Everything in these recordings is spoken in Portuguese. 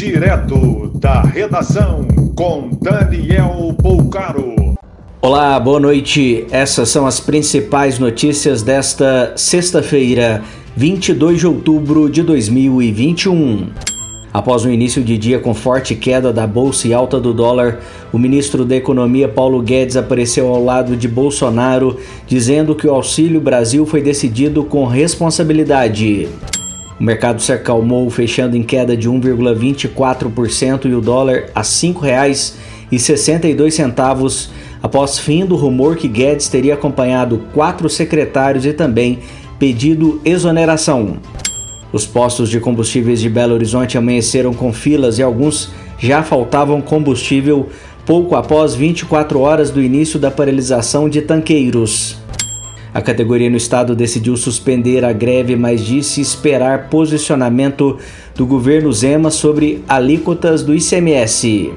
Direto da redação com Daniel Poucaro. Olá, boa noite. Essas são as principais notícias desta sexta-feira, 22 de outubro de 2021. Após um início de dia com forte queda da bolsa e alta do dólar, o ministro da Economia Paulo Guedes apareceu ao lado de Bolsonaro, dizendo que o Auxílio Brasil foi decidido com responsabilidade. O mercado se acalmou, fechando em queda de 1,24% e o dólar a R$ 5,62 após fim do rumor que Guedes teria acompanhado quatro secretários e também pedido exoneração. Os postos de combustíveis de Belo Horizonte amanheceram com filas e alguns já faltavam combustível pouco após 24 horas do início da paralisação de tanqueiros. A categoria no estado decidiu suspender a greve, mas disse esperar posicionamento do governo Zema sobre alíquotas do ICMS.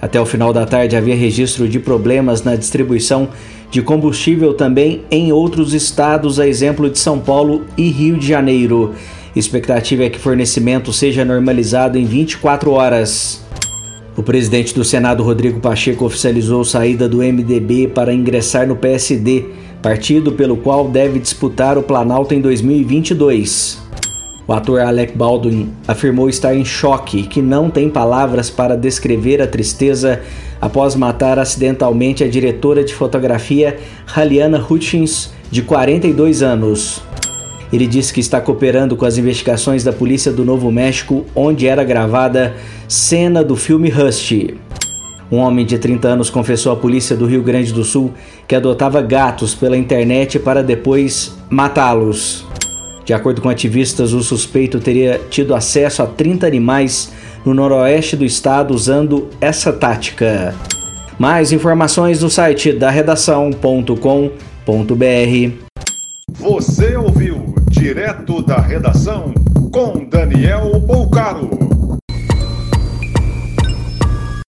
Até o final da tarde havia registro de problemas na distribuição de combustível também em outros estados, a exemplo de São Paulo e Rio de Janeiro. Expectativa é que fornecimento seja normalizado em 24 horas. O presidente do Senado, Rodrigo Pacheco, oficializou saída do MDB para ingressar no PSD, partido pelo qual deve disputar o Planalto em 2022. O ator Alec Baldwin afirmou estar em choque e que não tem palavras para descrever a tristeza após matar acidentalmente a diretora de fotografia Haliana Hutchins, de 42 anos. Ele disse que está cooperando com as investigações da polícia do Novo México, onde era gravada cena do filme Rust. Um homem de 30 anos confessou à polícia do Rio Grande do Sul que adotava gatos pela internet para depois matá-los. De acordo com ativistas, o suspeito teria tido acesso a 30 animais no noroeste do estado usando essa tática. Mais informações no site da redação.com.br. Você ouviu direto da redação com Daniel Bolcaro.